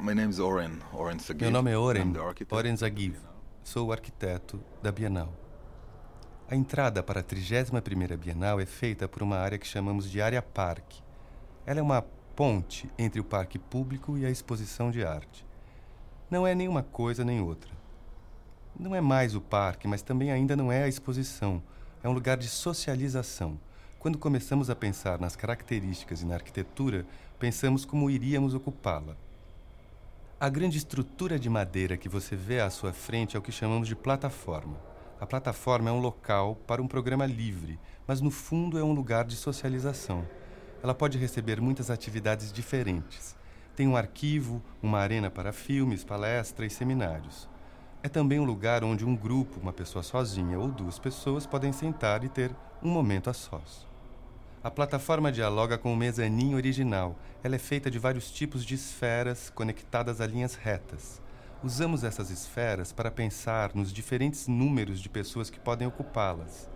My name is Oren, Oren. Meu nome é Oren. Oren Zagiv. Sou o arquiteto da Bienal. A entrada para a 31ª Bienal é feita por uma área que chamamos de área parque. Ela é uma ponte entre o parque público e a exposição de arte. Não é nenhuma coisa nem outra. Não é mais o parque, mas também ainda não é a exposição. É um lugar de socialização. Quando começamos a pensar nas características e na arquitetura, pensamos como iríamos ocupá-la. A grande estrutura de madeira que você vê à sua frente é o que chamamos de plataforma. A plataforma é um local para um programa livre, mas no fundo é um lugar de socialização. Ela pode receber muitas atividades diferentes. Tem um arquivo, uma arena para filmes, palestras e seminários. É também um lugar onde um grupo, uma pessoa sozinha ou duas pessoas podem sentar e ter um momento a sós. A plataforma dialoga com o mezaninho original. Ela é feita de vários tipos de esferas conectadas a linhas retas. Usamos essas esferas para pensar nos diferentes números de pessoas que podem ocupá-las.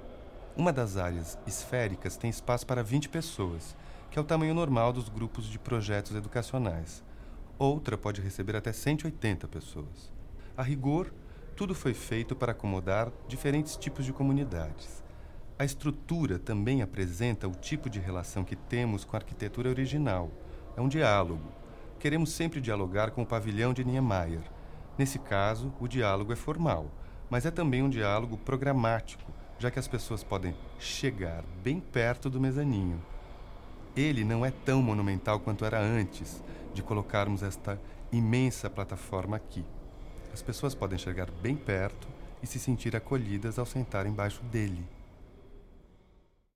Uma das áreas esféricas tem espaço para 20 pessoas, que é o tamanho normal dos grupos de projetos educacionais. Outra pode receber até 180 pessoas. A rigor, tudo foi feito para acomodar diferentes tipos de comunidades. A estrutura também apresenta o tipo de relação que temos com a arquitetura original. É um diálogo. Queremos sempre dialogar com o pavilhão de Niemeyer. Nesse caso, o diálogo é formal, mas é também um diálogo programático, já que as pessoas podem chegar bem perto do mezaninho. Ele não é tão monumental quanto era antes de colocarmos esta imensa plataforma aqui. As pessoas podem chegar bem perto e se sentir acolhidas ao sentar embaixo dele.